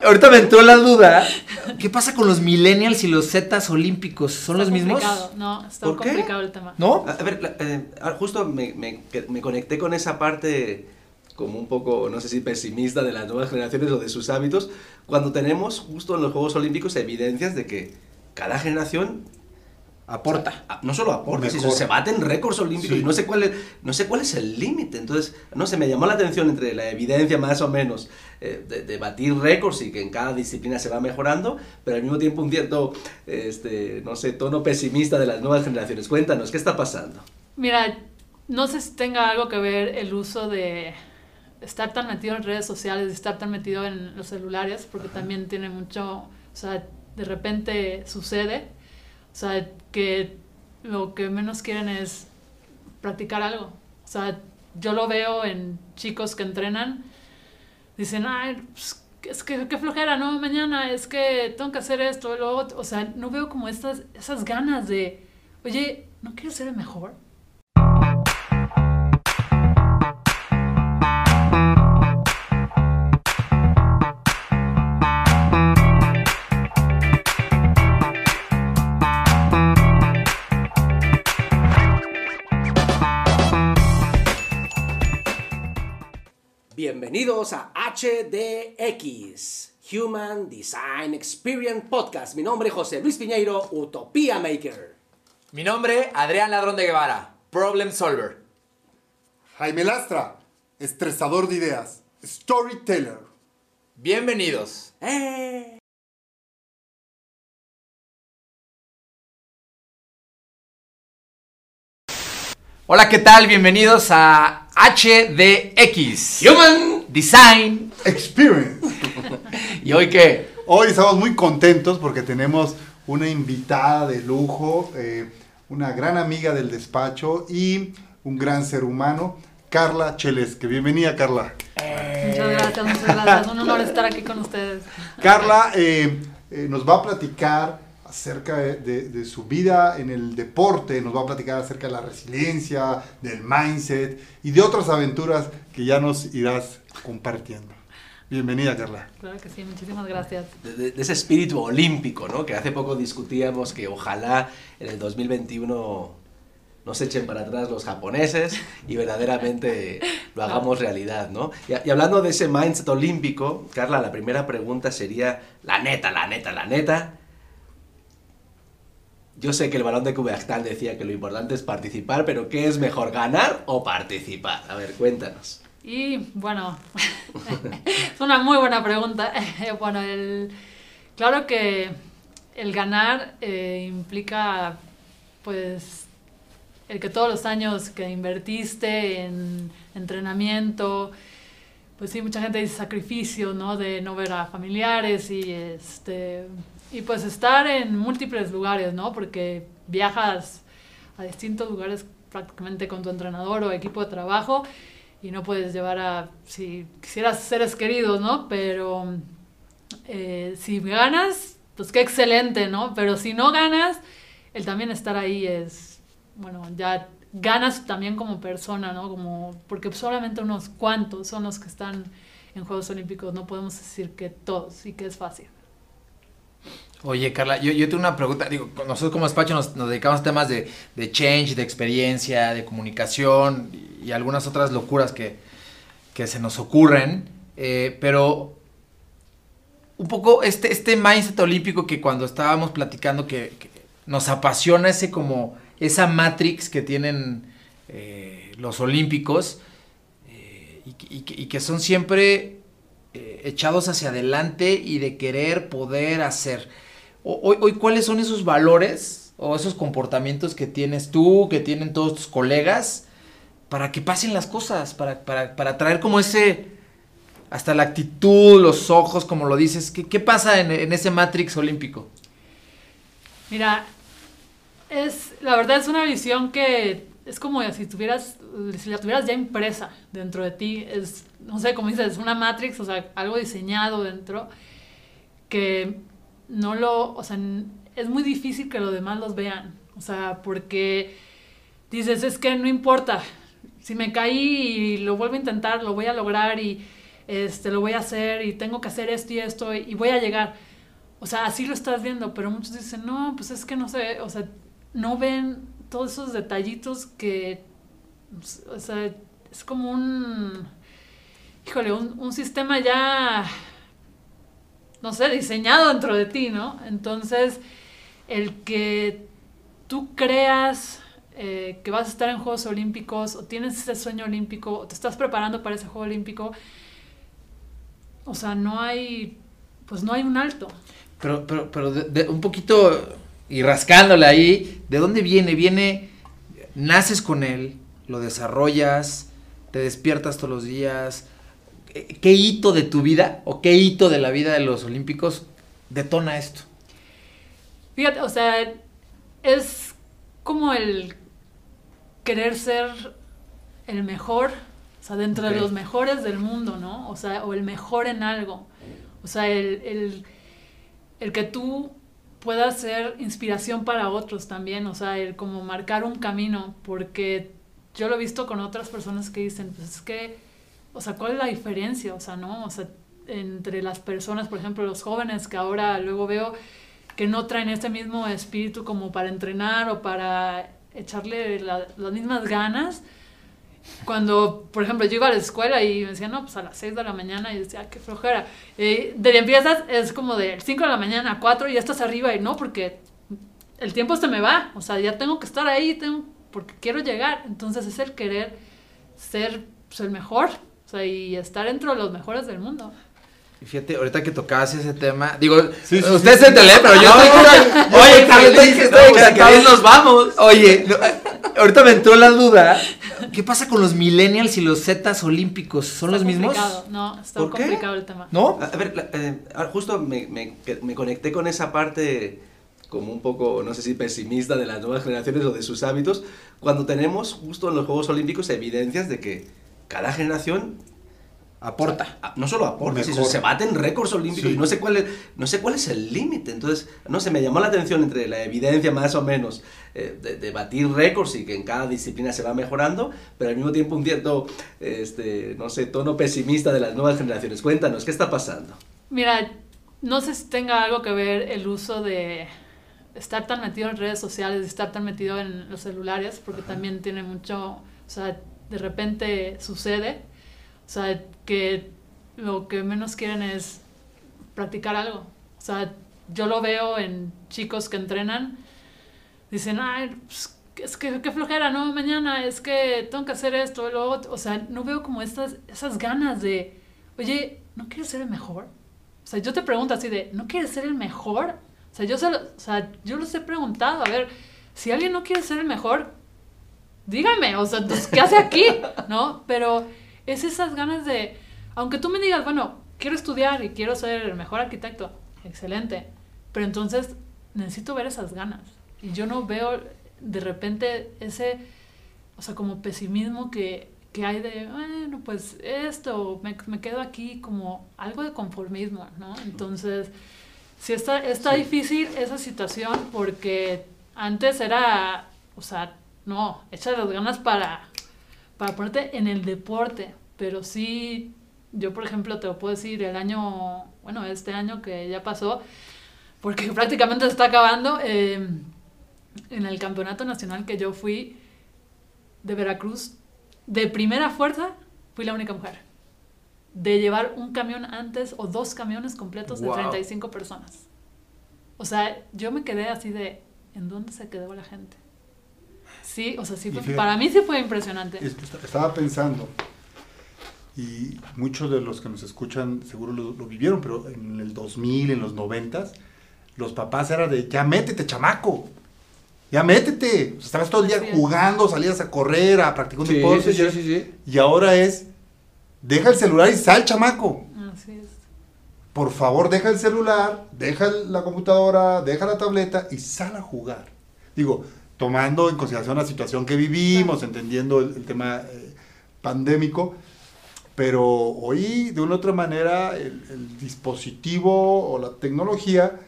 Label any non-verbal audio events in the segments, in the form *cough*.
Ahorita me entró la duda. *laughs* ¿Qué pasa con los millennials y los zetas olímpicos? ¿Son Está los mismos? complicado, No, está ¿Por qué? complicado el tema. ¿No? A a ver, la- eh, ah, justo me, me- me conecté con esa parte como un poco, no sé si pesimista de las nuevas generaciones o de sus hábitos, cuando tenemos justo en los Juegos Olímpicos evidencias de que cada generación Aporta. a- no solo aporta, sino se baten récords olímpicos Sí. y no sé cuál es, no sé cuál es el límite. Entonces, no sé, me llamó la atención entre la evidencia más o menos eh, de, de batir récords y que en cada disciplina se va mejorando, pero al mismo tiempo un cierto, este, no sé, tono pesimista de las nuevas generaciones. Cuéntanos, ¿qué está pasando? Mira, no sé si tenga algo que ver el uso de estar tan metido en redes sociales, de estar tan metido en los celulares, porque también tiene mucho, o sea, de repente sucede, o sea, que lo que menos quieren es practicar algo. O sea, yo lo veo en chicos que entrenan, dicen, ay, pues, es que qué flojera, no, mañana es que tengo que hacer esto, lo otro. O sea, no veo como estas, esas ganas de, oye, ¿no quieres ser el mejor? Bienvenidos a HDX, Human Design Experience Podcast. Mi nombre es José Luis Piñeiro, Utopía Maker. Mi nombre, Adrián Ladrón de Guevara. Problem Solver. Jaime Lastra, estresador de ideas, storyteller. Bienvenidos. ¡Eh! Hola, ¿qué tal? Bienvenidos a HDX. Human. Design. Experience. *laughs* ¿Y hoy qué? Hoy estamos muy contentos porque tenemos una invitada de lujo, eh, una gran amiga del despacho y un gran ser humano, Carla Chelesque. Bienvenida, Carla. Muchas gracias, muchas gracias. Un honor estar aquí con ustedes. Carla eh, eh, nos va a platicar acerca de, de- de su vida en el deporte, nos va a platicar acerca de la resiliencia, del mindset y de otras aventuras que ya nos irás compartiendo. Bienvenida, Carla. Claro que sí, muchísimas gracias. De, de- de ese espíritu olímpico, ¿no? Que hace poco discutíamos que ojalá en el 2021 nos echen para atrás los japoneses y verdaderamente lo hagamos realidad, ¿no? Y, y hablando de ese mindset olímpico, Carla, la primera pregunta sería, la neta, la neta, la neta. Yo sé que el balón de Kubachtal decía que lo importante es participar, pero ¿qué es mejor, ganar o participar? A ver, cuéntanos. Y bueno, *laughs* es una muy buena pregunta. *laughs* Bueno, claro que el ganar eh, implica pues el que todos los años que invertiste en entrenamiento, pues sí, mucha gente dice sacrificio, ¿no? De no ver a familiares y este y pues estar en múltiples lugares, ¿no? Porque viajas a distintos lugares prácticamente con tu entrenador o equipo de trabajo y no puedes llevar a si quisieras seres queridos, ¿no? Pero eh, si ganas, pues qué excelente, ¿no? Pero si no ganas, el también estar ahí es, bueno, ya ganas también como persona, ¿no? Como, porque solamente unos cuantos son los que están en Juegos Olímpicos, no podemos decir que todos y que es fácil. Oye, Carla, yo, yo tengo una pregunta. Digo, nosotros como despacho nos, dedicamos a temas de, de change, de experiencia, de comunicación y, algunas otras locuras que, que se nos ocurren. eh, pero un poco este, este mindset olímpico que cuando estábamos platicando que, nos apasiona ese como esa matrix que tienen eh, los olímpicos eh, y, que- son siempre echados hacia adelante y de querer poder hacer. Hoy, hoy, ¿cuáles son esos valores o esos comportamientos que tienes tú, que tienen todos tus colegas, para que pasen las cosas, para, para, para traer como ese, hasta la actitud, los ojos, como lo dices? ¿Qué, qué pasa en, en ese Matrix olímpico? Mira, es, la verdad es una visión que es como si tuvieras, si la tuvieras ya impresa dentro de ti, es, no sé, como dices, una matrix, o sea, algo diseñado dentro, que no lo, o sea, es muy difícil que los demás los vean, o sea, porque dices, es que no importa, si me caí y lo vuelvo a intentar, lo voy a lograr y este, lo voy a hacer y tengo que hacer esto y esto y, y voy a llegar. O sea, así lo estás viendo, pero muchos dicen, no, pues es que no sé, o sea, no ven todos esos detallitos que, o sea, es como un, híjole, un, un sistema ya, no sé, diseñado dentro de ti, ¿no? Entonces, el que tú creas eh, que vas a estar en Juegos Olímpicos o tienes ese sueño olímpico o te estás preparando para ese Juego Olímpico, o sea, no hay, pues no hay un alto. Pero, pero, pero de- un poquito y rascándole ahí, ¿de dónde viene? Viene, naces con él, lo desarrollas, te despiertas todos los días. ¿Qué, hito de tu vida o qué hito de la vida de los olímpicos detona esto? Fíjate, o sea, es como el querer ser el mejor, o sea, dentro de los mejores del mundo, ¿no? O sea, o el mejor en algo. O sea, el, el, el que tú puedas ser inspiración para otros también, o sea, el como marcar un camino, porque yo lo he visto con otras personas que dicen, pues es que, o sea, ¿cuál es la diferencia? O sea, ¿no? O sea, entre las personas, por ejemplo, los jóvenes que ahora luego veo que no traen este mismo espíritu como para entrenar o para echarle la- las mismas ganas. Cuando, por ejemplo, yo iba a la escuela y me decían, no, pues a las 6 de la mañana, y decía, "Ah, qué flojera. Eh, de empiezas es como de 5 de la mañana a 4 y ya estás arriba y no, porque el tiempo se me va. O sea, ya tengo que estar ahí, tengo, porque quiero llegar. Entonces es el querer ser pues, el mejor. O sea, y estar entre los mejores del mundo. Y Fíjate, ahorita que tocabas ese tema, digo, Sí, sí, usted sí. se entele, pero yo estoy nos vamos. Oye, no, ahorita me entró la duda. ¿Qué pasa con los millennials y los zetas olímpicos? ¿Son Está los mismos? complicado. No, está ¿Por qué? complicado el tema. ¿No? A ver, eh, ahora justo me, me- me conecté con esa parte como un poco, no sé si pesimista de las nuevas generaciones o de sus hábitos, cuando tenemos justo en los Juegos Olímpicos evidencias de que cada generación Aporta. no solo aporta, sino se baten récords olímpicos Sí. y no sé cuál es, no sé cuál es el límite. Entonces, no sé, me llamó la atención entre la evidencia más o menos eh, de, de batir récords y que en cada disciplina se va mejorando, pero al mismo tiempo un cierto, este, no sé, tono pesimista de las nuevas generaciones. Cuéntanos, ¿qué está pasando? Mira, no sé si tenga algo que ver el uso de estar tan metido en redes sociales, estar tan metido en los celulares, porque también tiene mucho, o sea, de repente sucede, o sea, que lo que menos quieren es practicar algo. O sea, yo lo veo en chicos que entrenan, dicen, ay, pues, es que qué flojera, no, mañana es que tengo que hacer esto, lo otro. O sea, no veo como estas, esas ganas de, oye, ¿no quieres ser el mejor? O sea, yo te pregunto así de, ¿no quieres ser el mejor? Sea, yo, se lo- o sea, yo los he preguntado, a ver, si alguien no quiere ser el mejor, dígame, o sea, ¿qué hace aquí? *laughs* ¿No? Pero es esas ganas de, aunque tú me digas, bueno, quiero estudiar y quiero ser el mejor arquitecto, excelente, pero entonces necesito ver esas ganas. Y yo no veo de repente ese, o sea, como pesimismo que, que hay de, bueno, pues esto, me, me quedo aquí como algo de conformismo, ¿no? Entonces, sí está, está difícil esa situación porque antes era, o sea, no, echa las ganas para, para ponerte en el deporte, pero sí, yo por ejemplo te lo puedo decir, el año, bueno, este año que ya pasó, porque *laughs* prácticamente se está acabando, eh, en el campeonato nacional que yo fui de Veracruz, de primera fuerza, fui la única mujer. De llevar un camión antes o dos camiones completos Wow. de 35 personas. O sea, yo me quedé así de, ¿en dónde se quedó la gente? Sí, o sea, sí fue- fíjate- para mí sí fue impresionante. Est- est- Estaba pensando, y muchos de los que nos escuchan seguro lo, lo vivieron, pero en el 2000, en los 90, los papás eran de, ya métete, chamaco. Ya métete. O sea, estabas todo el día Sí. jugando, salías a correr, a practicar un Sí, deporte. sí, sí, sí, sí. Y ahora es, deja el celular y sal, chamaco. Así es. Por favor, deja el celular, deja la computadora, deja la tableta y sal a jugar. Digo, tomando en consideración la situación que vivimos, entendiendo el, el tema eh, pandémico, pero hoy de una u otra manera el, el dispositivo o la tecnología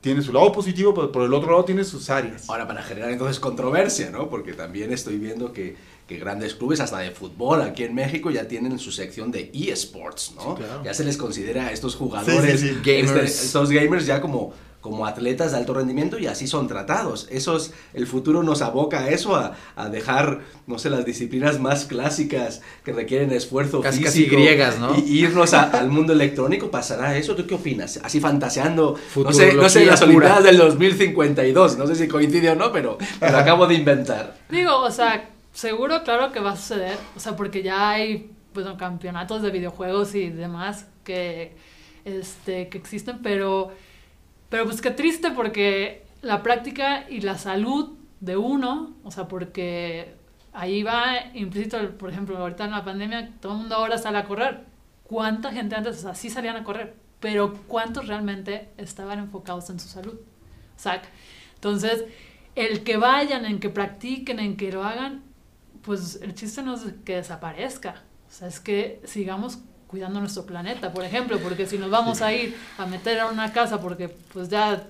tiene su lado positivo, pero por el otro lado tiene sus áreas. Ahora, para generar entonces controversia, ¿no? Porque también estoy viendo que, que grandes clubes, hasta de fútbol aquí en México, ya tienen su sección de eSports, ¿no? Sí, claro. Ya se les considera a estos jugadores, Sí, sí, sí. este, Gamers. estos gamers ya como, como atletas de alto rendimiento y así son tratados. Eso es- el futuro nos aboca a eso, a, a dejar, no sé, las disciplinas más clásicas que requieren esfuerzo Casi- casi físico. griegas, ¿no? Y, irnos a- al mundo electrónico, ¿pasará eso? ¿Tú qué opinas? Así fantaseando, no sé, no sé, las. Olimpiadas del 2052, no sé si coincide o no, pero lo acabo de inventar. Digo, o sea, seguro, claro que va a suceder. O sea, porque ya hay, bueno, campeonatos de videojuegos y demás que, este, que existen, pero, pero pues qué triste porque la práctica y la salud de uno, o sea, porque ahí va implícito, por ejemplo, ahorita en la pandemia, todo el mundo ahora sale a correr. ¿Cuánta gente antes, o sea, sí salían a correr? Pero ¿cuántos realmente estaban enfocados en su salud? O sea, entonces, el que vayan, en que practiquen, en que lo hagan, pues el chiste no es que desaparezca. O sea, es que sigamos cuidando nuestro planeta, por ejemplo, porque si nos vamos a ir a meter a una casa porque pues ya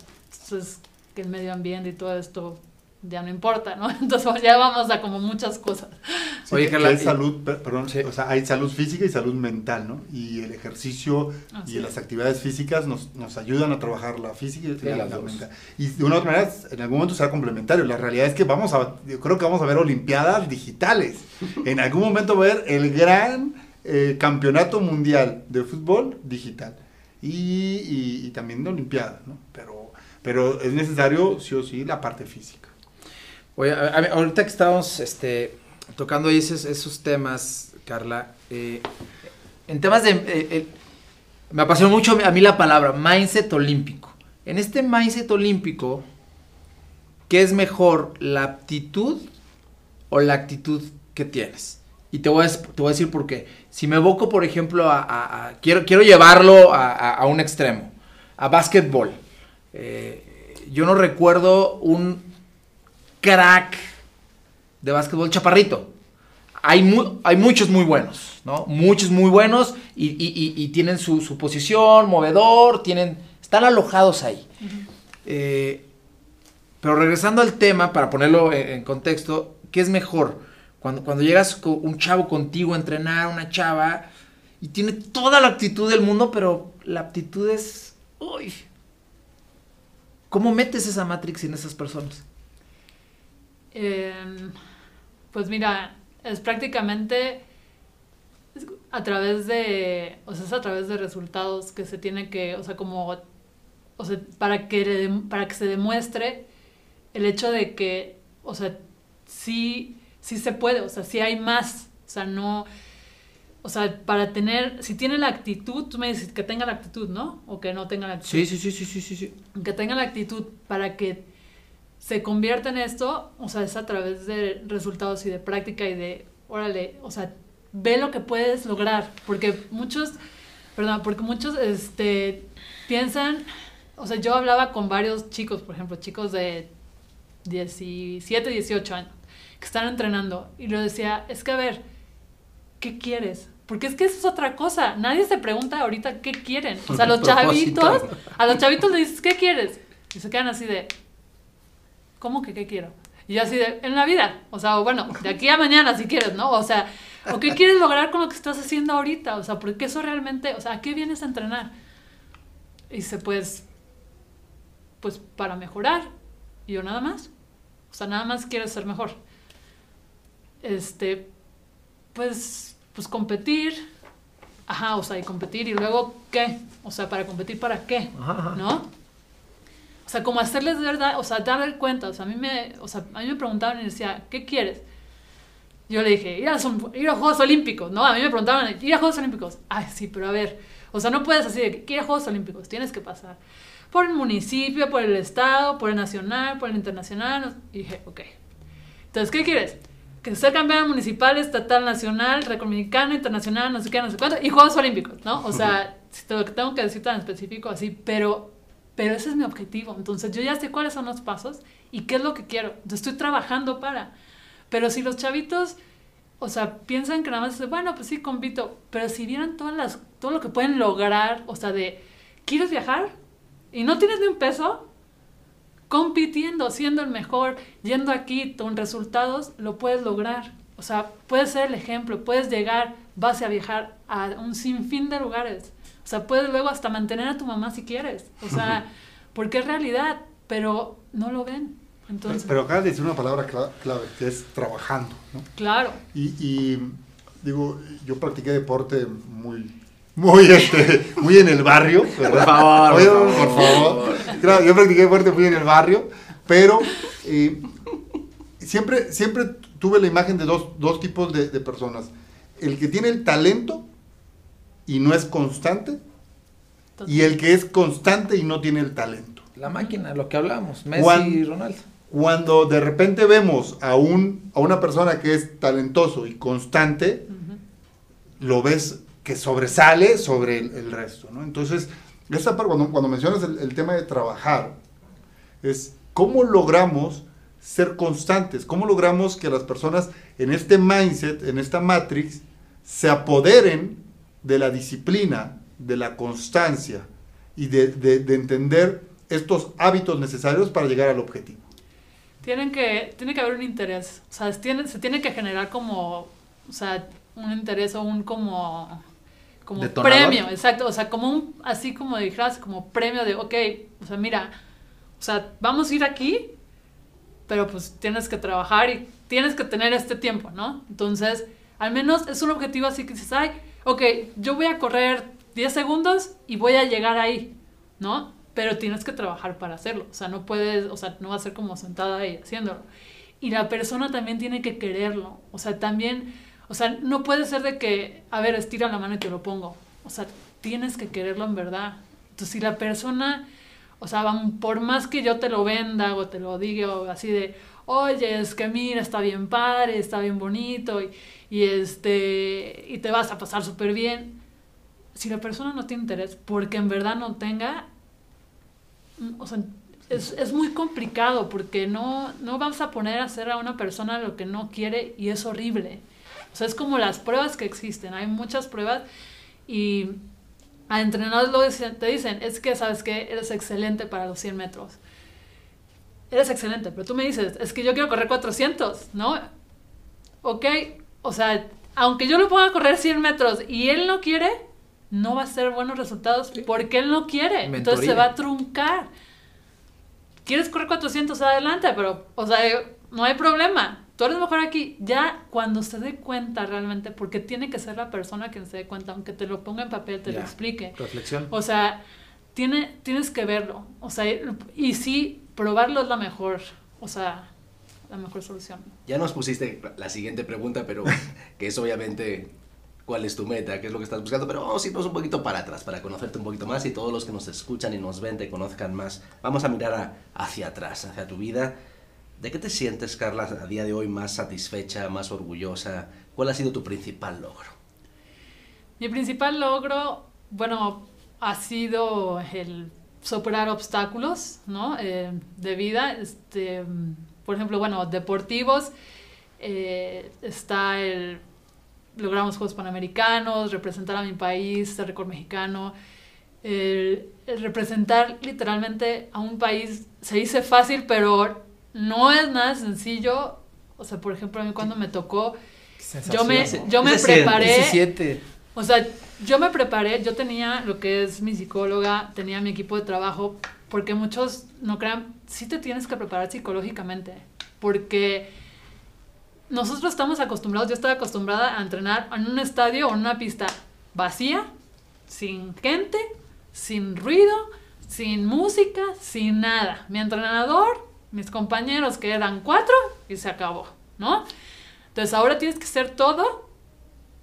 pues, que el medio ambiente y todo esto ya no importa, ¿no? *laughs* Entonces ya vamos a como muchas cosas. Sí, Oye, que- hay salud, per- perdón, Sí. o sea, hay salud física y salud mental, ¿no? Y el ejercicio Así y es. las actividades físicas nos, nos ayudan a trabajar la física y Sí, la, la mental. Y de una u otra manera, en algún momento será complementario. La realidad es que vamos a, yo creo que vamos a ver olimpiadas digitales. *laughs* En algún momento va a ver el gran eh, campeonato mundial de fútbol digital. Y, también de olimpiadas, ¿no? Pero, pero es necesario, sí o sí, la parte física. Oye, ahorita que estábamos este, tocando esos, esos temas, Carla, eh, en temas de... eh, me apasionó mucho a mí la palabra mindset olímpico. En este mindset olímpico, ¿qué es mejor, la aptitud o la actitud que tienes? Y te voy a, te voy a decir por qué. Si me evoco, por ejemplo, a, a- a- quiero, quiero llevarlo a, un extremo, a básquetbol. Eh, yo no recuerdo un crack de básquetbol chaparrito. Hay, mu- hay muchos muy buenos, ¿no? Muchos muy buenos y, y- y- y tienen su, su posición, movedor, tienen, están alojados ahí. Eh, pero regresando al tema, para ponerlo en, en contexto, ¿qué es mejor? Cuando, cuando llegas con un chavo contigo a entrenar, una chava, y tiene toda la actitud del mundo, pero la aptitud es... Uy, ¿Cómo metes esa Matrix en esas personas? Em, pues mira, es prácticamente a través de, o sea, es a través de resultados que se tiene que, o sea, como, o sea, para que, para que se demuestre el hecho de que, o sea, sí, sí se puede, o sea, sí hay más, o sea, no, o sea, para tener, si tiene la actitud, tú me dices que tenga la actitud, ¿no? O que no tenga la actitud Sí, sí, sí, sí, sí, sí, sí. que tenga la actitud para que se convierta en esto, o sea, es a través de resultados y de práctica y de, órale, o sea, ve lo que puedes lograr, porque muchos, perdón, porque muchos, este, piensan, o sea, yo hablaba con varios chicos, por ejemplo, chicos de 17, 18 años, que están entrenando, y lo decía, es que a ver, ¿qué quieres? Porque es que eso es otra cosa. Nadie se pregunta ahorita qué quieren. O sea, los Propósito. chavitos, a los chavitos les dices, ¿qué quieres? Y se quedan así de, ¿cómo que qué quiero? Y así de, en la vida. O sea, bueno, de aquí a mañana si quieres, ¿no? O sea, ¿o qué quieres lograr con lo que estás haciendo ahorita? O sea, porque eso realmente, o sea, ¿a qué vienes a entrenar? Y dice, pues, pues para mejorar. Y yo nada más. O sea, nada más quiero ser mejor. Este, pues, pues competir. Ajá, o sea, y competir. Y luego, ¿qué? O sea, para competir, ¿para qué? Ajá, ajá. ¿No? O sea, como hacerles de verdad, o sea, darle cuenta. O sea, a mí me, o sea, a mí me preguntaban y decía, ¿qué quieres? Yo le dije, ir a, ir a Juegos Olímpicos, ¿no? A mí me preguntaban, ir a Juegos Olímpicos. Ay, sí, pero a ver, o sea, no puedes así de que ir a Juegos Olímpicos, tienes que pasar por el municipio, por el estado, por el nacional, por el internacional. Y dije, ok. Entonces, ¿qué quieres? Que ser campeón municipal, estatal, nacional, recominicano, internacional, no sé qué, no sé cuánto, y Juegos Olímpicos, ¿no? O sea, si te lo tengo que decir tan específico así, pero, pero ese es mi objetivo. Entonces, yo ya sé cuáles son los pasos y qué es lo que quiero. Entonces, estoy trabajando para. Pero si los chavitos, o sea, piensan que nada más, bueno, pues sí, compito, pero si vieran todas las, todo lo que pueden lograr, o sea, de, ¿quieres viajar? y no tienes ni un peso, compitiendo, siendo el mejor, yendo aquí con resultados, lo puedes lograr. O sea, puedes ser el ejemplo, puedes llegar, vas a viajar a un sinfín de lugares. O sea, puedes luego hasta mantener a tu mamá si quieres. O sea, porque es realidad, pero no lo ven. Entonces, Pero acá dice una palabra cla- clave, que es trabajando. ¿no? claro. Y, y, digo, yo practiqué deporte muy, muy, este, muy en el barrio. ¿verdad? Por favor, Oye, por por favor. Claro, yo practiqué deporte muy en el barrio, pero eh, siempre, siempre tuve la imagen de dos, dos tipos de, de personas. El que tiene el talento y no es constante, y el que es constante y no tiene el talento. La máquina, lo que hablamos, Messi Juan- y Ronaldo. Cuando de repente vemos a, un, a una persona que es talentoso y constante, lo ves que sobresale sobre el, resto, ¿no? Entonces, cuando, mencionas el, tema de trabajar, es cómo logramos ser constantes, cómo logramos que las personas en este mindset, en esta matrix, se apoderen de la disciplina, de la constancia y de entender estos hábitos necesarios para llegar al objetivo. Tienen que, tiene que haber un interés. O sea, tiene- se tiene que generar como, o sea, un interés o un como, como Detonador. premio, exacto. O sea, como un, así como dijeras, como premio de, ok, o sea, mira, o sea, vamos a ir aquí, pero pues tienes que trabajar y tienes que tener este tiempo, ¿no? Entonces, al menos es un objetivo así que dices, ay, ok, yo voy a correr 10 segundos y voy a llegar ahí, ¿no? Pero tienes que trabajar para hacerlo, o sea, no puedes, o sea, no va a ser como sentada ahí haciéndolo. Y la persona también tiene que quererlo, o sea, también, o sea, no puede ser de que, a ver, estira la mano y te lo pongo, o sea, tienes que quererlo en verdad. Entonces, si la persona, o sea, por más que yo te lo venda o te lo diga o así de, oye, es que mira, está bien padre, está bien bonito y, este, y te vas a pasar súper bien. Si la persona no tiene interés, porque en verdad no tenga, o sea, es, es muy complicado porque no, no vamos a poner a hacer a una persona lo que no quiere y es horrible. O sea, es como las pruebas que existen. Hay muchas pruebas y a entrenadores lo dicen- te dicen, es que, ¿sabes qué? Eres excelente para los 100 metros. Eres excelente, pero tú me dices, es que yo quiero correr 400, ¿no? Ok, o sea, aunque yo lo ponga correr 100 metros y él no quiere, no va a ser buenos resultados porque él no quiere. Entonces se Mentoría. va a truncar. ¿Quieres correr 400 adelante? Pero, o sea, no hay problema. Tú eres mejor aquí. Ya cuando se dé cuenta realmente, porque tiene que ser la persona quien se dé cuenta, aunque te lo ponga en papel, te lo explique. Reflexión. O sea, tiene, tienes que verlo. O sea, y sí, probarlo es la mejor, o sea, la mejor solución. Ya nos pusiste la siguiente pregunta, pero *laughs* que es obviamente cuál es tu meta, qué es lo que estás buscando, pero vamos a irnos un poquito para atrás para conocerte un poquito más y todos los que nos escuchan y nos ven te conozcan más. Vamos a mirar a- hacia atrás, hacia tu vida. ¿De qué te sientes, Carla, a día de hoy más satisfecha, más orgullosa? ¿Cuál ha sido tu principal logro? Mi principal logro, bueno, ha sido el superar obstáculos, ¿no? Eh, de vida, este, por ejemplo, bueno, deportivos, eh, está el, logramos Juegos Panamericanos, representar a mi país, ser récord mexicano, el, el representar literalmente a un país, se dice fácil, pero no es nada sencillo, o sea, por ejemplo, a mí cuando me tocó, yo me, yo me preparé... ¿Qué se siente? O sea, yo me preparé, yo tenía lo que es mi psicóloga, tenía mi equipo de trabajo, porque muchos no crean, sí te tienes que preparar psicológicamente, porque nosotros estamos acostumbrados, yo estaba acostumbrada a entrenar en un estadio o en una pista vacía, sin gente, sin ruido, sin música, sin nada. Mi entrenador, mis compañeros que eran cuatro y se acabó, ¿no? Entonces ahora tienes que hacer todo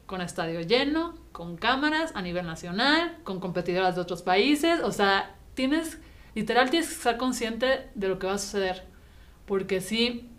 con estadio lleno, con cámaras a nivel nacional, con competidoras de otros países, o sea, tienes, literal tienes que estar consciente de lo que va a suceder, porque sí,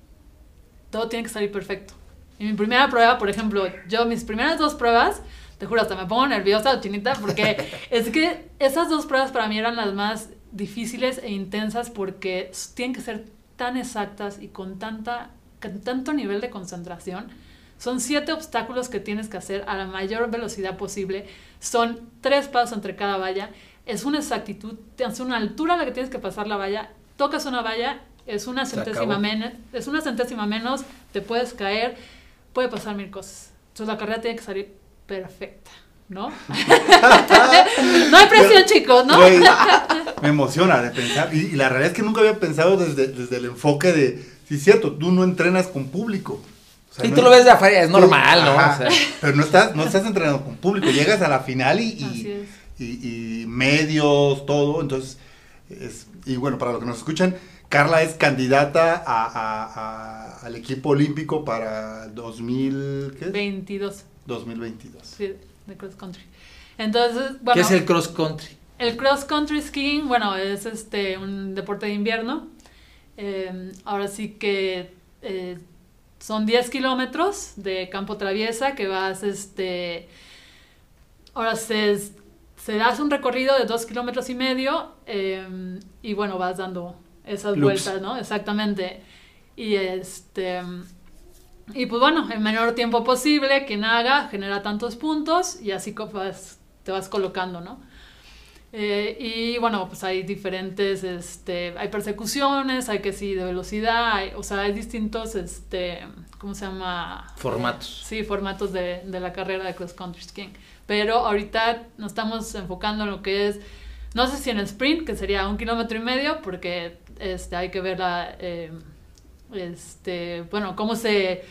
todo tiene que salir perfecto. Y mi primera prueba, por ejemplo, yo mis primeras dos pruebas, te juro, hasta me pongo nerviosa o chinita, porque *laughs* es que esas dos pruebas para mí eran las más difíciles e intensas porque tienen que ser tan exactas y con tanta con tanto nivel de concentración. Son siete obstáculos que tienes que hacer a la mayor velocidad posible. Son tres pasos entre cada valla. es una exactitud, es una altura a la que tienes que pasar la valla, tocas una valla, es una centésima menos, es una centésima menos, te puedes caer, puede pasar mil cosas. Entonces la carrera tiene que salir perfecta, ¿no? *laughs* no hay presión, chicos, ¿no? Me emociona de pensar. Y, y la realidad es que nunca había pensado desde, desde el enfoque de, sí, es cierto, tú no entrenas con público. O sea, Y no tú lo ves de afuera, es tú- normal, ¿no? ajá, O sea, pero no estás, no estás entrenando con público. Llegas a la final y, y, es. y- y medios, todo. Entonces, es- y bueno, para los que nos escuchan, Carla es candidata a- a- a- al equipo olímpico para 2000, ¿qué es? 22, 2022. sí, de cross country. Entonces, bueno, ¿Qué es el cross country? El cross country skiing, bueno, es este un deporte de invierno. Eh, ahora sí que eh, son 10 kilómetros de campo traviesa que vas, este, ahora se, se das un recorrido de 2 kilómetros y medio eh, y bueno, vas dando esas Loops. vueltas, ¿no? Exactamente. Y este... Y pues bueno, el menor tiempo posible, quien haga, genera tantos puntos y así te vas colocando, ¿no? Eh, y bueno, pues hay diferentes, este, hay persecuciones, hay que sí de velocidad, hay- o sea, hay distintos, este, ¿cómo se llama? Formatos. Sí, formatos de, de la carrera de cross country skiing. Pero ahorita nos estamos enfocando en lo que es, no sé si en sprint, que sería un kilómetro y medio, porque este, hay que ver la, eh, este, bueno, cómo se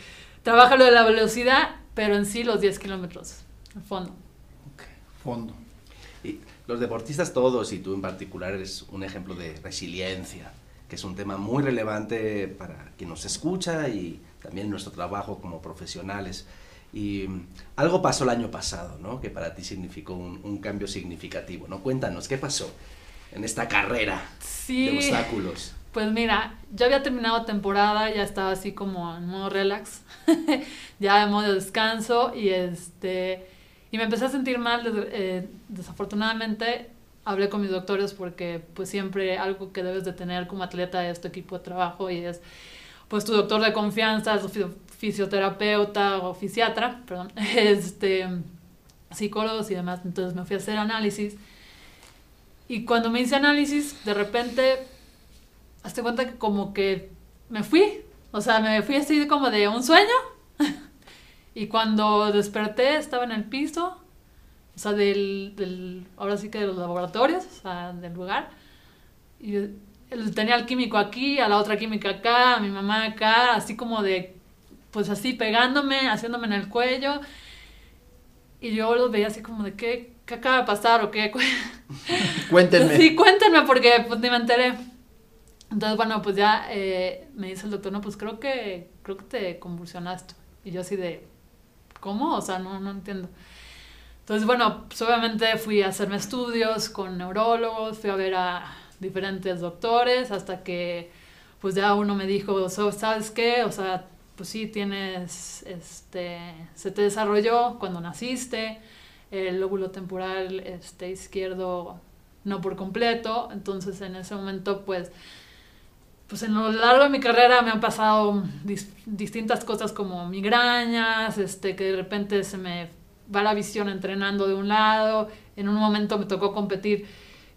trabaja lo de la velocidad, pero en sí los 10 kilómetros, fondo. Fondo. Y los deportistas todos, y tú en particular, eres un ejemplo de resiliencia, que es un tema muy relevante para quien nos escucha y también nuestro trabajo como profesionales. Y mm, algo pasó el año pasado, ¿no? Que para ti significó un, un cambio significativo, ¿no? Cuéntanos, ¿qué pasó en esta carrera Sí. de obstáculos? Pues mira, ya había terminado temporada, ya estaba así como en modo relax, *laughs* ya en modo descanso y este y me empecé a sentir mal, eh, desafortunadamente. Hablé con mis doctores porque pues siempre algo que debes de tener como atleta es tu equipo de trabajo y es pues tu doctor de confianza, tu fi- fisioterapeuta o fisiatra, perdón, *laughs* este psicólogos y demás, entonces me fui a hacer análisis y cuando me hice análisis, de repente hazte cuenta que como que me fui, o sea, me fui así como de un sueño. *laughs* y cuando desperté estaba en el piso, o sea, del, del ahora sí que de los laboratorios, o sea, del lugar. Y tenía al químico aquí, a la otra química acá, a mi mamá acá, así como de, pues así pegándome, haciéndome en el cuello. Y yo los veía así como de, ¿qué, qué acaba de pasar o qué? *laughs* Cuéntenme. Sí, cuéntenme porque pues ni me enteré. Entonces, bueno, pues ya eh, me dice el doctor, no, pues creo que, creo que te convulsionaste. Y yo así de, ¿cómo? O sea, no, no entiendo. Entonces, bueno, pues obviamente fui a hacerme estudios con neurólogos, fui a ver a diferentes doctores hasta que pues ya uno me dijo, "So, ¿sabes qué? O sea, pues sí, tienes, este, se te desarrolló cuando naciste, el lóbulo temporal este, izquierdo no por completo, entonces en ese momento pues pues en lo largo de mi carrera me han pasado dis- distintas cosas como migrañas, este, que de repente se me va la visión entrenando de un lado, en un momento me tocó competir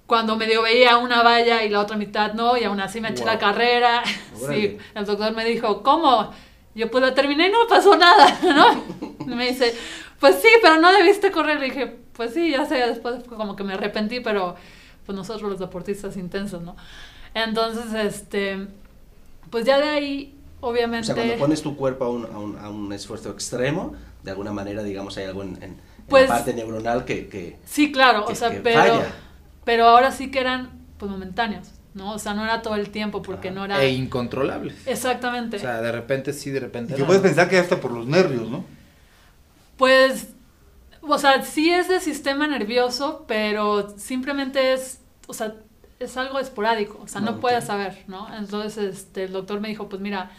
cuando medio veía una valla y la otra mitad no, y aún así me eché Wow. la carrera. *laughs* Sí, el doctor me dijo, ¿cómo? Yo pues la terminé y no pasó nada, *laughs* ¿no? Me dice, pues sí, pero no debiste correr. Le dije, pues sí, ya sé, después como que me arrepentí, pero pues nosotros los deportistas intensos, ¿no? Entonces, este, pues ya de ahí, O obviamente... sea, cuando pones tu cuerpo a un, a un, a un esfuerzo extremo, de alguna manera, digamos, hay algo en, en- en Pues- la parte neuronal que... que Sí, claro, que- o sea, que pero, falla. pero ahora sí que eran pues momentáneos, ¿no? O sea, no era todo el tiempo porque Ajá. no era... E incontrolables. Exactamente. O sea, de repente sí, de Y repente no. puedes pensar que hasta por los nervios, ¿no? Pues, o sea, sí es de sistema nervioso, pero simplemente es, o sea, es algo esporádico, o sea, no Ok. puedes saber, ¿no? Entonces, este, el doctor me dijo, pues mira,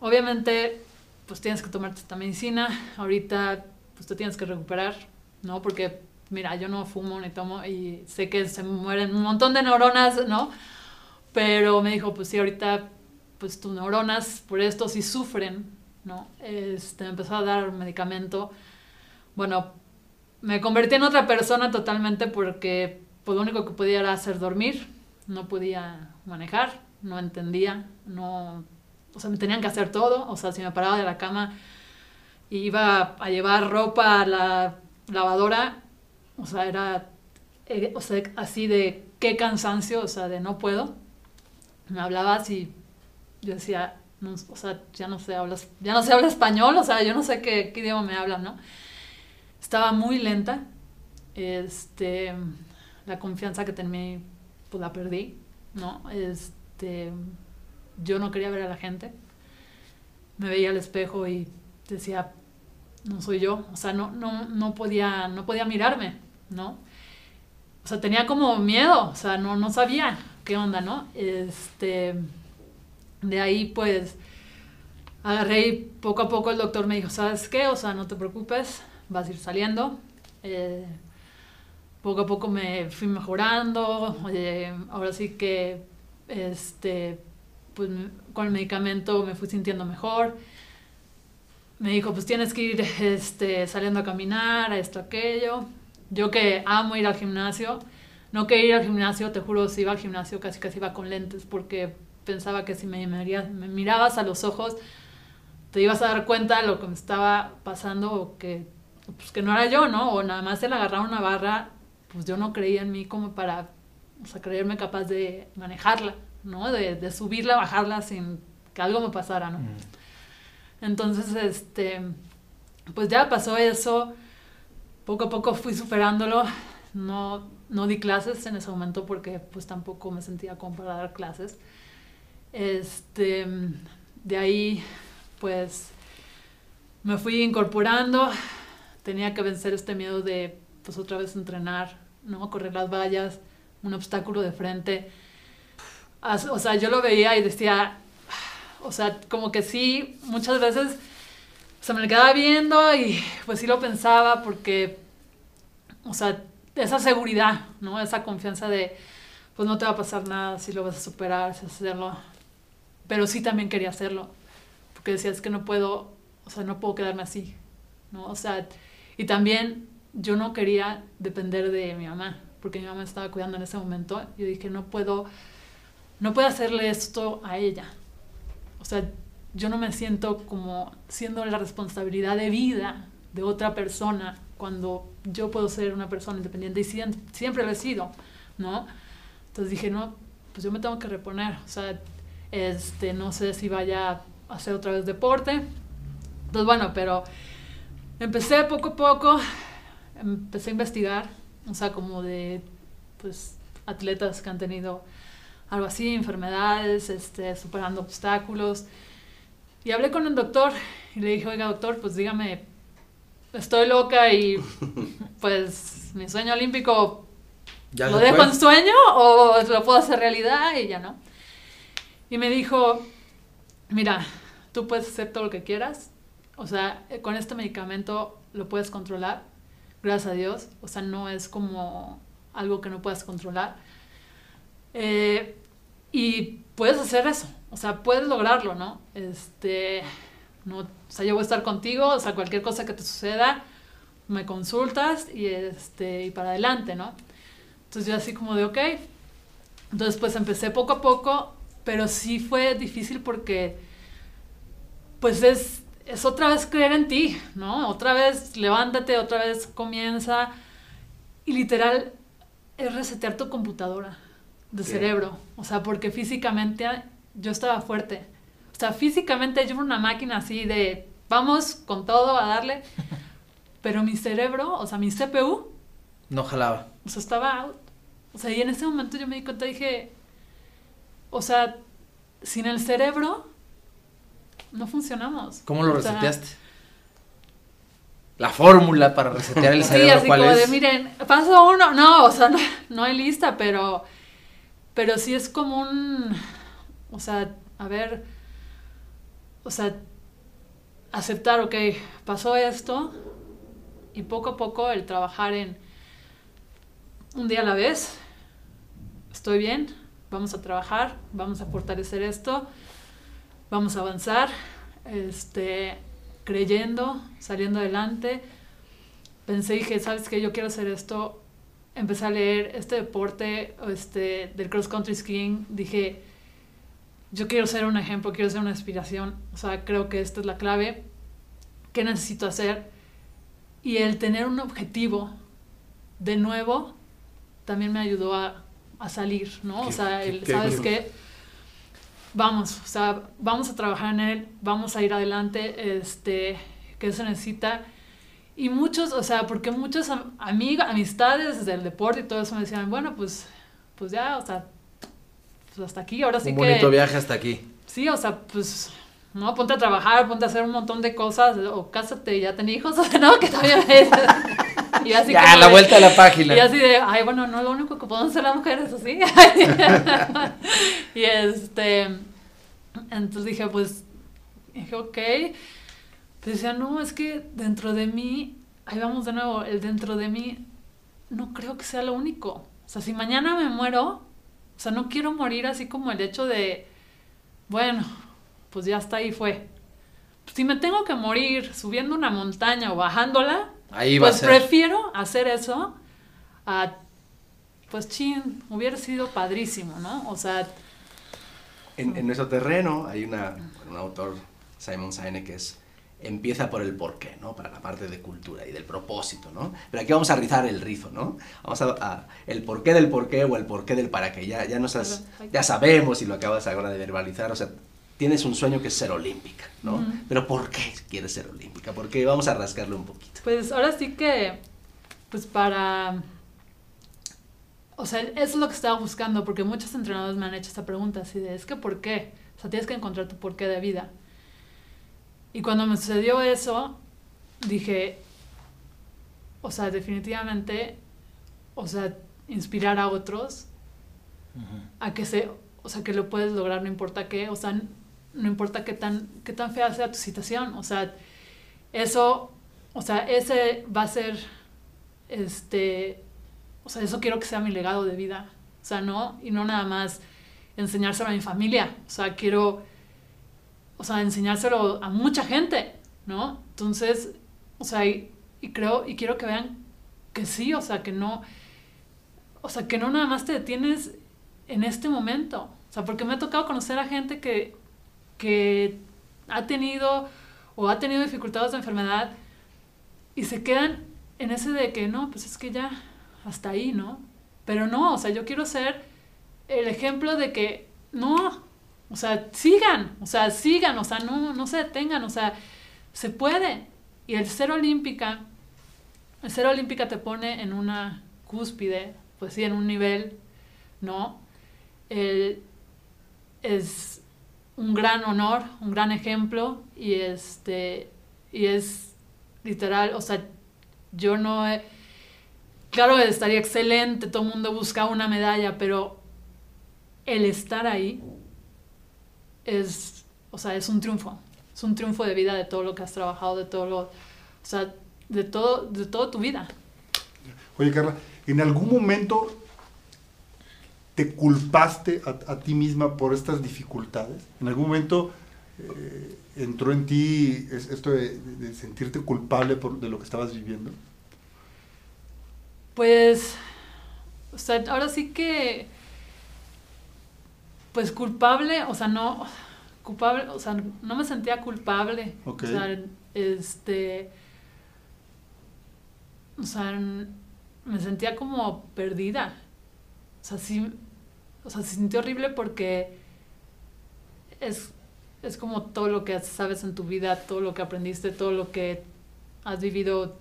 obviamente, pues tienes que tomarte esta medicina, ahorita, pues te tienes que recuperar, ¿no? Porque, mira, yo no fumo ni tomo y sé que se mueren un montón de neuronas, ¿no? Pero me dijo, pues sí, ahorita, pues tus neuronas por esto sí sufren, ¿no? Este, me empezó a dar medicamento. Bueno, me convertí en otra persona totalmente porque pues lo único que podía era hacer dormir, no podía manejar, no entendía, no, o sea, me tenían que hacer todo, o sea, si me paraba de la cama y iba a llevar ropa a la lavadora, o sea, era, eh, o sea, así de qué cansancio, o sea, de no puedo. Me hablabas y yo decía, no, o sea, ya no sé, hablas, ya no sé habla español, o sea, yo no sé qué, qué idioma me hablan, ¿no? Estaba muy lenta, este, la confianza que tenía, pues la perdí, ¿no? Este, yo no quería ver a la gente, me veía al espejo y decía, no soy yo, o sea, no, no, no, podía, no podía mirarme, ¿no? O sea, tenía como miedo, o sea, no, no sabía qué onda, ¿no? Este, de ahí pues agarré y poco a poco el doctor me dijo, ¿sabes qué? O sea, no te preocupes, vas a ir saliendo. Eh, poco a poco me fui mejorando, ahora sí que este, pues, con el medicamento me fui sintiendo mejor me dijo, pues tienes que ir este, saliendo a caminar, a esto, aquello. Yo que amo ir al gimnasio, no que ir al gimnasio, te juro, si iba al gimnasio casi casi iba con lentes porque pensaba que si me, me mirabas a los ojos te ibas a dar cuenta de lo que me estaba pasando o que, pues, que no era yo, ¿no? O nada más el agarrar una barra, pues yo no creía en mí como para, o sea, creerme capaz de manejarla, ¿no? De, de subirla, bajarla sin que algo me pasara, ¿no? Mm. Entonces, este, pues ya pasó eso, poco a poco fui superándolo, no, no di clases en ese momento porque pues tampoco me sentía como para dar clases. Este, de ahí, pues, me fui incorporando, tenía que vencer este miedo de, pues, otra vez entrenar, ¿no? Correr las vallas, un obstáculo de frente. O sea, yo lo veía y decía, o sea, como que sí, muchas veces se me quedaba viendo y pues sí lo pensaba porque, o sea, esa seguridad, ¿no? Esa confianza de, pues no te va a pasar nada si lo vas a superar, si a hacerlo. Pero sí también quería hacerlo, porque decía, es que no puedo, o sea, no puedo quedarme así, ¿no? O sea, y también yo no quería depender de mi mamá, porque mi mamá estaba cuidando en ese momento. Yo dije, no puedo, no puedo hacerle esto a ella, o sea, yo no me siento como siendo la responsabilidad de vida de otra persona cuando yo puedo ser una persona independiente y siempre, lo he sido, ¿no? Entonces dije, no, pues yo me tengo que reponer, o sea, este, no sé si vaya a hacer otra vez deporte. Entonces, bueno, pero empecé poco a poco, empecé a investigar, o sea, como de, pues, atletas que han tenido algo así, enfermedades, este, superando obstáculos. Y hablé con un doctor y le dije, oiga doctor, pues dígame, estoy loca y *laughs* pues mi sueño olímpico lo dejo en sueño o lo puedo hacer realidad y ya no. Y me dijo, mira, tú puedes hacer todo lo que quieras, o sea, con este medicamento lo puedes controlar, gracias a Dios, o sea, no es como algo que no puedas controlar. Eh, y puedes hacer eso, o sea, puedes lograrlo, ¿no? Este, no, o sea, yo voy a estar contigo, o sea, cualquier cosa que te suceda, me consultas y, este, y para adelante, ¿no? Entonces yo así como de, ok. Entonces pues empecé poco a poco, pero sí fue difícil porque, pues es, es otra vez creer en ti, ¿no? Otra vez levántate, otra vez comienza. Y literal, es resetear tu computadora de cerebro. O sea, porque físicamente yo estaba fuerte. O sea, físicamente yo era una máquina así de vamos con todo a darle. *laughs* Pero mi cerebro, o sea, mi CPU. No jalaba. O sea, estaba out. O sea, y en ese momento yo me di cuenta y dije. O sea, sin el cerebro no funcionamos. ¿Cómo lo reseteaste? la fórmula para resetear el cerebro. Sí, así como de, miren, paso uno, no, o sea, no, no hay lista, pero pero sí es como un, o sea, a ver, o sea, aceptar, ok, pasó esto y poco a poco el trabajar en un día a la vez, estoy bien, vamos a trabajar, vamos a fortalecer esto, vamos a avanzar, este, creyendo, saliendo adelante. Pensé y dije, ¿sabes qué? Yo quiero hacer esto empecé a leer este deporte este, del cross country skiing, dije, yo quiero ser un ejemplo, quiero ser una inspiración, o sea, creo que esta es la clave, ¿qué necesito hacer? Y el tener un objetivo de nuevo también me ayudó a, a salir, ¿no? Qué- o sea, qué- el, qué ¿sabes cool. qué? Vamos, o sea, vamos a trabajar en él, vamos a ir adelante, este, ¿qué se necesita? Y muchos, o sea, porque muchos am- amigos, amistades del deporte y todo eso me decían, bueno, pues, pues ya, o sea, pues hasta aquí, ahora sí Un que... bonito viaje hasta aquí. Sí, o sea, pues, no, ponte a trabajar, ponte a hacer un montón de cosas, o cásate y ya ten hijos, o *laughs* sea, no, que también es. Y así Ya, como la de- vuelta a la página. Y así de, ay, bueno, no, lo único que podemos hacer las mujeres, así. *laughs* y este, entonces dije, pues, dije, ok. Pues decía, no, es que dentro de mí, ahí vamos de nuevo, el dentro de mí, no creo que sea lo único. O sea, si mañana me muero, o sea, no quiero morir así como el hecho de, bueno, pues ya está ahí fue. Si me tengo que morir subiendo una montaña o bajándola, Ahí va pues a ser. prefiero hacer eso a, pues chin, hubiera sido padrísimo, ¿no? O sea, En, en nuestro terreno hay una, un autor, Simon Sinek, que es empieza por el porqué, ¿no? Para la parte de cultura y del propósito, ¿no? Pero aquí vamos a rizar el rizo, ¿no? Vamos a, a- el porqué del porqué o el porqué del para qué. Ya, ya, nos has- Claro. ya sabemos y lo acabas ahora de verbalizar, o sea, tienes un sueño que es ser olímpica, ¿no? Pero ¿por qué quieres ser olímpica? Porque vamos a rascarlo un poquito. pues ahora sí que, pues para, o sea, eso es lo que estaba buscando, porque muchos entrenadores me han hecho esta pregunta así de, es que ¿por qué? O sea, tienes que encontrar tu porqué de vida. Y cuando me sucedió eso, dije, o sea, definitivamente, o sea, inspirar a otros a que se, o sea, que lo puedes lograr no importa qué, o sea, no importa qué tan, qué tan fea sea tu situación, o sea, eso, o sea, ese va a ser, este, o sea, eso quiero que sea mi legado de vida, o sea, no, y no nada más enseñárselo a mi familia, o sea, quiero, o sea, enseñárselo a mucha gente, ¿no? Entonces, o sea, y, y creo, y quiero que vean que sí, o sea, que no, o sea, que no nada más te detienes en este momento. O sea, porque me ha tocado conocer a gente que, que ha tenido o ha tenido dificultades de enfermedad y se quedan en ese de que no, pues es que ya hasta ahí, ¿no? Pero no, o sea, yo quiero ser el ejemplo de que no, o sea, sigan, o sea, sigan, o sea, no, no se detengan, o sea, se puede. Y el ser olímpica, el ser olímpica te pone en una cúspide, pues sí, en un nivel, ¿no? Es un gran honor, un gran ejemplo y este y es literal, o sea, yo no claro estaría excelente, todo el mundo busca una medalla, pero el estar ahí es, o sea, es un triunfo, es un triunfo de vida de todo lo que has trabajado, de todo lo, o sea, de todo, de tu vida. Oye, Carla, ¿en algún momento te culpaste a, a ti misma por estas dificultades? ¿En algún momento eh, entró en ti es- esto de, sentirte culpable por, de lo que estabas viviendo? Pues, o sea, ahora sí que, pues culpable, o sea, no, culpable, o sea, no me sentía culpable. Ok. O sea, este, o sea, me sentía como perdida. O sea, sí, o sea, se sintió horrible porque es, es como todo lo que sabes en tu vida, todo lo que aprendiste, todo lo que has vivido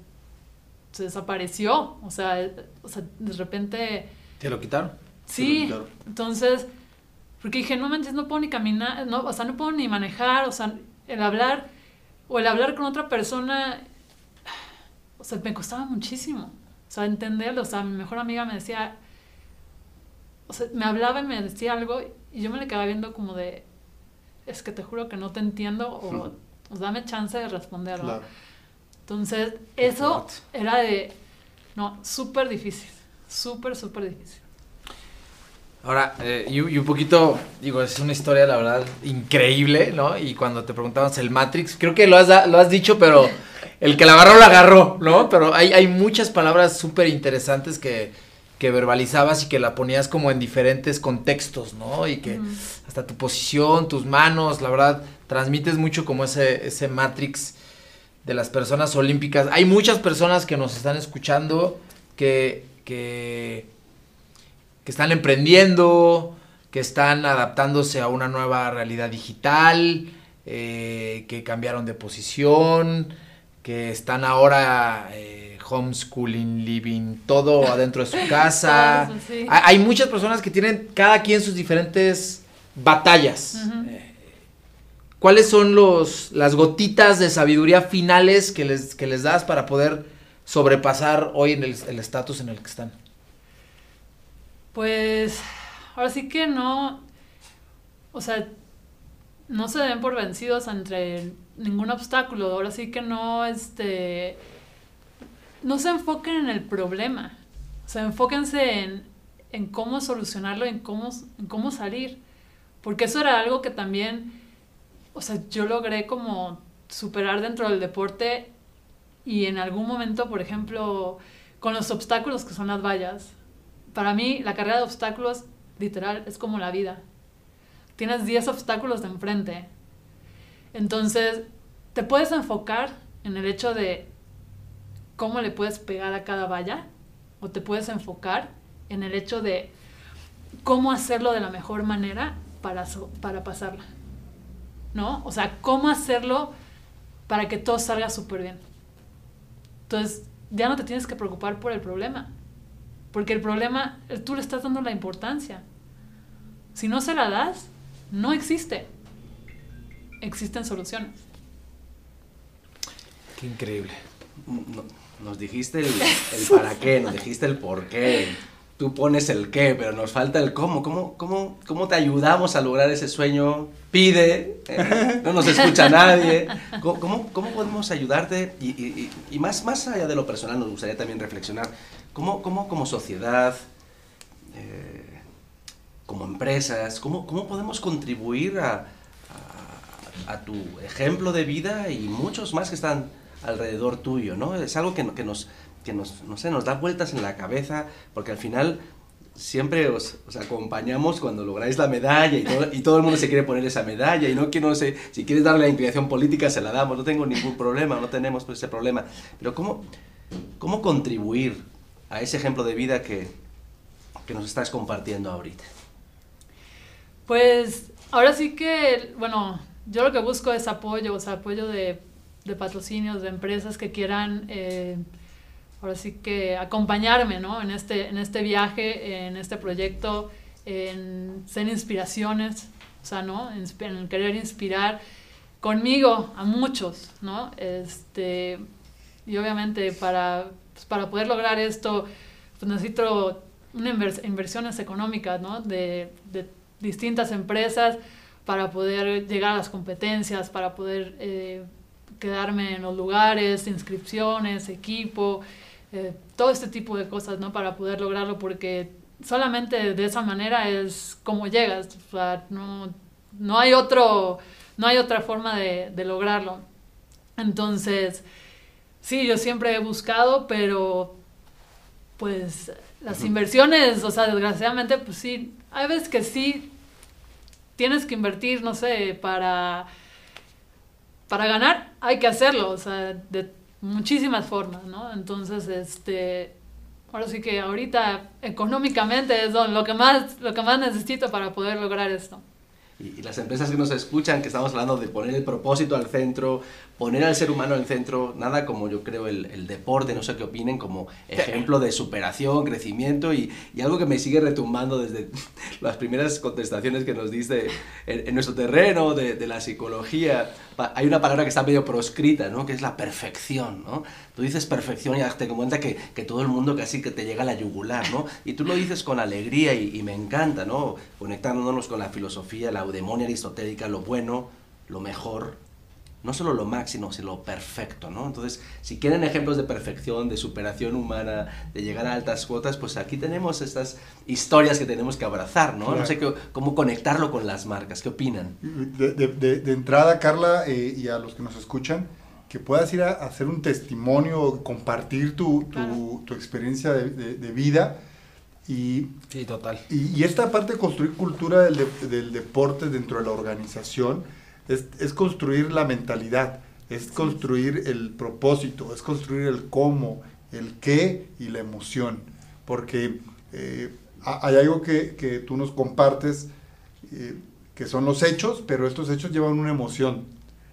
se desapareció. O sea, eh, o sea de repente... ¿Te lo quitaron? Sí, claro. entonces, porque dije, no manches, no puedo ni caminar, no, o sea, no puedo ni manejar, o sea, el hablar, o el hablar con otra persona, o sea, me costaba muchísimo, o sea, entenderlo, o sea, mi mejor amiga me decía, o sea, me hablaba y me decía algo, y yo me le quedaba viendo como de, es que te juro que no te entiendo, o, o dame chance de responder, ¿no? Claro. Entonces, eso era de, no, súper difícil, súper, súper difícil. Ahora, eh, y, y un poquito, digo, es una historia, la verdad, increíble, ¿no? Y cuando te preguntabas el Matrix, creo que lo has, da- lo has dicho, pero el que la agarró, la agarró, ¿no? Pero hay, hay muchas palabras súper interesantes que, que verbalizabas y que la ponías como en diferentes contextos, ¿no? Y que hasta tu posición, tus manos, la verdad, transmites mucho como ese, ese matrix de las personas olímpicas. Hay muchas personas que nos están escuchando que, que, que están emprendiendo, que están adaptándose a una nueva realidad digital, eh, que cambiaron de posición, que están ahora eh, homeschooling, living, todo *laughs* adentro de su casa. Sí. Hay, muchas personas que tienen cada quien sus diferentes batallas. Eh, ¿Cuáles son los, las gotitas de sabiduría finales que les, que les das para poder sobrepasar hoy en el estatus en el que están? Pues ahora sí que no, o sea, no se den por vencidos ante ningún obstáculo. Ahora sí que no, este, no se enfoquen en el problema. O sea, enfóquense en, en cómo solucionarlo, en cómo, en cómo salir. Porque eso era algo que también, o sea, yo logré como superar dentro del deporte y en algún momento, por ejemplo, con los obstáculos que son las vallas. Para mí, la carrera de obstáculos, literal, es como la vida. Tienes 10 obstáculos de enfrente. Entonces, te puedes enfocar en el hecho de cómo le puedes pegar a cada valla, o te puedes enfocar en el hecho de cómo hacerlo de la mejor manera para, para pasarla. ¿No? O sea, cómo hacerlo para que todo salga súper bien. Entonces, ya no te tienes que preocupar por el problema. Porque el problema, eh, tú le estás dando la importancia. Si no se la das, no existe. Existen soluciones. Qué increíble. Nos dijiste el, *laughs* el para qué, nos dijiste el por qué. Tú pones el qué, pero nos falta el cómo. ¿Cómo, cómo, cómo te ayudamos a lograr ese sueño? Pide, eh, no nos escucha nadie. ¿Cómo, cómo, cómo podemos ayudarte? Y, y- y- y más, más allá de lo personal, nos gustaría también reflexionar. ¿Cómo, cómo como sociedad, eh, como empresas, cómo, cómo podemos contribuir a, a, a tu ejemplo de vida y muchos más que están alrededor tuyo, ¿no? Es algo que, que nos, que nos, no sé, nos da vueltas en la cabeza, porque al final siempre os, os acompañamos cuando lográis la medalla y todo, y todo el mundo se quiere poner esa medalla y no que no sé, si quieres darle la inclinación política se la damos, no tengo ningún problema, no tenemos ese problema, pero ¿cómo, cómo contribuir a ese ejemplo de vida que, que nos estás compartiendo ahorita? Pues ahora sí que, bueno, yo lo que busco es apoyo, o sea, apoyo de, de patrocinios, de empresas que quieran, eh, ahora sí que acompañarme, ¿no? En este, en este viaje, en este proyecto, en ser inspiraciones, o sea, ¿no? En, querer inspirar conmigo a muchos, ¿no? Este, y obviamente para, pues, para poder lograr esto, pues necesito una invers- inversiones económicas, ¿no? De, de distintas empresas para poder llegar a las competencias, para poder eh, quedarme en los lugares, inscripciones, equipo, eh, todo este tipo de cosas, ¿no? Para poder lograrlo, porque solamente de esa manera es como llegas, o sea, no, no hay otro, no hay otra forma de, de lograrlo. Entonces, sí, yo siempre he buscado, pero pues las inversiones, o sea, desgraciadamente, pues sí, hay veces que sí tienes que invertir, no sé, para, para ganar, hay que hacerlo, o sea, de muchísimas formas, ¿no? Entonces, este, ahora sí que ahorita económicamente es lo que más, lo que más necesito para poder lograr esto. Y, y las empresas que nos escuchan, que estamos hablando de poner el propósito al centro, poner al ser humano al centro, nada como yo creo el, el deporte, no sé qué opinen, como ejemplo de superación, crecimiento y, y algo que me sigue retumbando desde *laughs* las primeras contestaciones que nos diste en, en nuestro terreno de, de la psicología. Hay una palabra que está medio proscrita, ¿no? Que es la perfección, ¿no? Tú dices perfección y te cuenta que, que todo el mundo casi que te llega a la yugular, ¿no? Y tú lo dices con alegría y, y me encanta, ¿no? Conectándonos con la filosofía, la eudemonia aristotélica, lo bueno, lo mejor, no solo lo máximo, sino lo perfecto, ¿no? Entonces, si quieren ejemplos de perfección, de superación humana, de llegar a altas cuotas, pues aquí tenemos estas historias que tenemos que abrazar, ¿no? No sé qué- cómo conectarlo con las marcas, ¿qué opinan? De, de- de- de entrada, Carla, eh, y a los que nos escuchan, que puedas ir a, hacer un testimonio, compartir tu, tu- Claro. tu experiencia de, de- de vida. Y, Sí, total. y, y esta parte de construir cultura del, de- del deporte dentro de la organización es, es construir la mentalidad, es construir el propósito, es construir el cómo, el qué y la emoción. Porque eh, ha- hay algo que, que tú nos compartes, eh, que son los hechos, pero estos hechos llevan una emoción.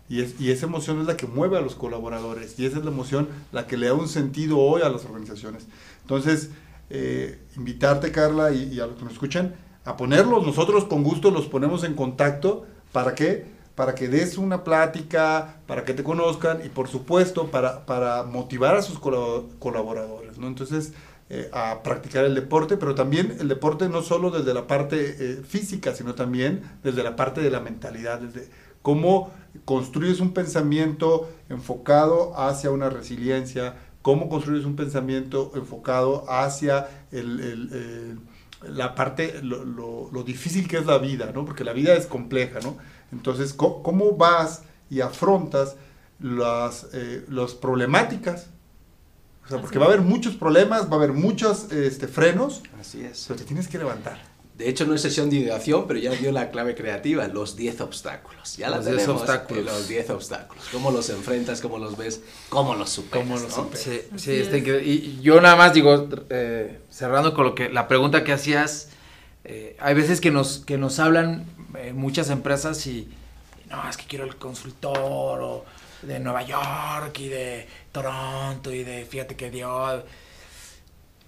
Y, es, y esa emoción es la que mueve a los colaboradores. Y esa es la emoción la que le da un sentido hoy a las organizaciones. Entonces, eh, invitarte, Carla, y, y a los que nos escuchan, a ponerlos. Nosotros con gusto los ponemos en contacto. ¿Para qué? Para que des una plática, para que te conozcan y, por supuesto, para, para motivar a sus colabo- colaboradores. ¿no? Entonces, eh, a practicar el deporte, pero también el deporte no solo desde la parte eh, física, sino también desde la parte de la mentalidad, desde cómo construyes un pensamiento enfocado hacia una resiliencia, cómo construyes un pensamiento enfocado hacia el- la parte, lo, lo- lo difícil que es la vida, ¿no? Porque la vida es compleja, ¿no? Entonces, ¿cómo, cómo vas y afrontas las, eh, las problemáticas? O sea, porque va a haber muchos problemas, va a haber muchos este, frenos, Así es. pero te tienes que levantar. De hecho, no es sesión de ideación, pero ya dio la clave creativa, los 10 obstáculos. Ya Los 10 tenemos, obstáculos. eh, Los 10 obstáculos. ¿Cómo los enfrentas? ¿Cómo los ves? ¿Cómo los superas? ¿Cómo lo no? supe? Sí, sí, está es. increíble. Y y yo nada más digo, eh, cerrando con lo que la pregunta que hacías, eh, hay veces que nos, que nos hablan eh, muchas empresas y, no, es que quiero el consultor o de Nueva York y de Toronto y de, fíjate que Dios...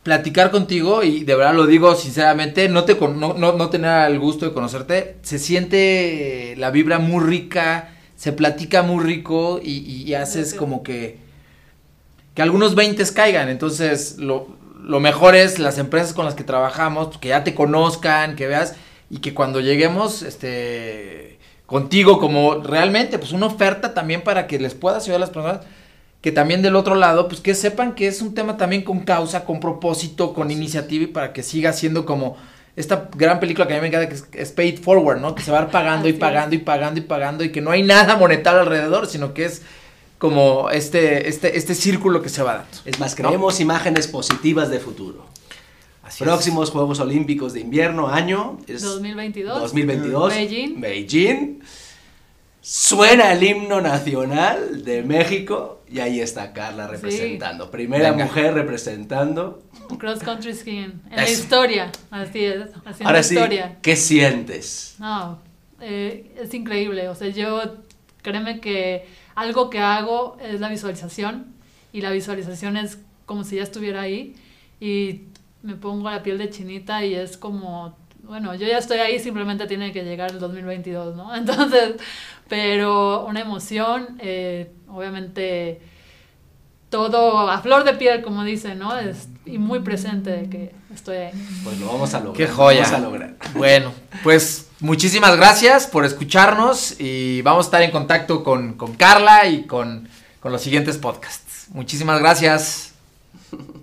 Platicar contigo, y de verdad lo digo sinceramente, no, te no, no, no tener el gusto de conocerte, se siente la vibra muy rica, se platica muy rico y, y- y haces como que que algunos 20 caigan. Entonces, lo, lo mejor es las empresas con las que trabajamos, que ya te conozcan, que veas, y que cuando lleguemos, este, contigo como realmente, pues una oferta también para que les puedas ayudar a las personas, que también del otro lado, pues que sepan que es un tema también con causa, con propósito, con iniciativa y para que siga siendo como esta gran película que a mí me encanta, que es, es Paid Forward, ¿no? Que se va a ir pagando y pagando y pagando y pagando y que no hay nada monetario alrededor, sino que es como este, este, este círculo que se va dando. Es más, ¿no? creemos imágenes positivas de futuro. Así es. Próximos Juegos Olímpicos de invierno, año es 2022. 2022. Beijing. Beijing. Suena el himno nacional de México y ahí está Carla representando. Primera Venga. mujer representando. Cross country skiing. En la historia. Así es. Haciendo Ahora sí, historia. ¿qué sientes? No, eh, es increíble. O sea, yo, créeme que algo que hago es la visualización y la visualización es como si ya estuviera ahí y me pongo la piel de chinita y es como, bueno, yo ya estoy ahí, simplemente tiene que llegar el 2022, ¿no? *laughs* Entonces, pero una emoción, eh, obviamente todo a flor de piel, como dicen, ¿no? Es, y muy presente de que estoy ahí. Pues lo vamos a lograr. Qué joya. Vamos a lograr. *laughs* Bueno, pues muchísimas gracias por escucharnos y vamos a estar en contacto con, con Carla y con, con los siguientes podcasts. Muchísimas gracias. *laughs*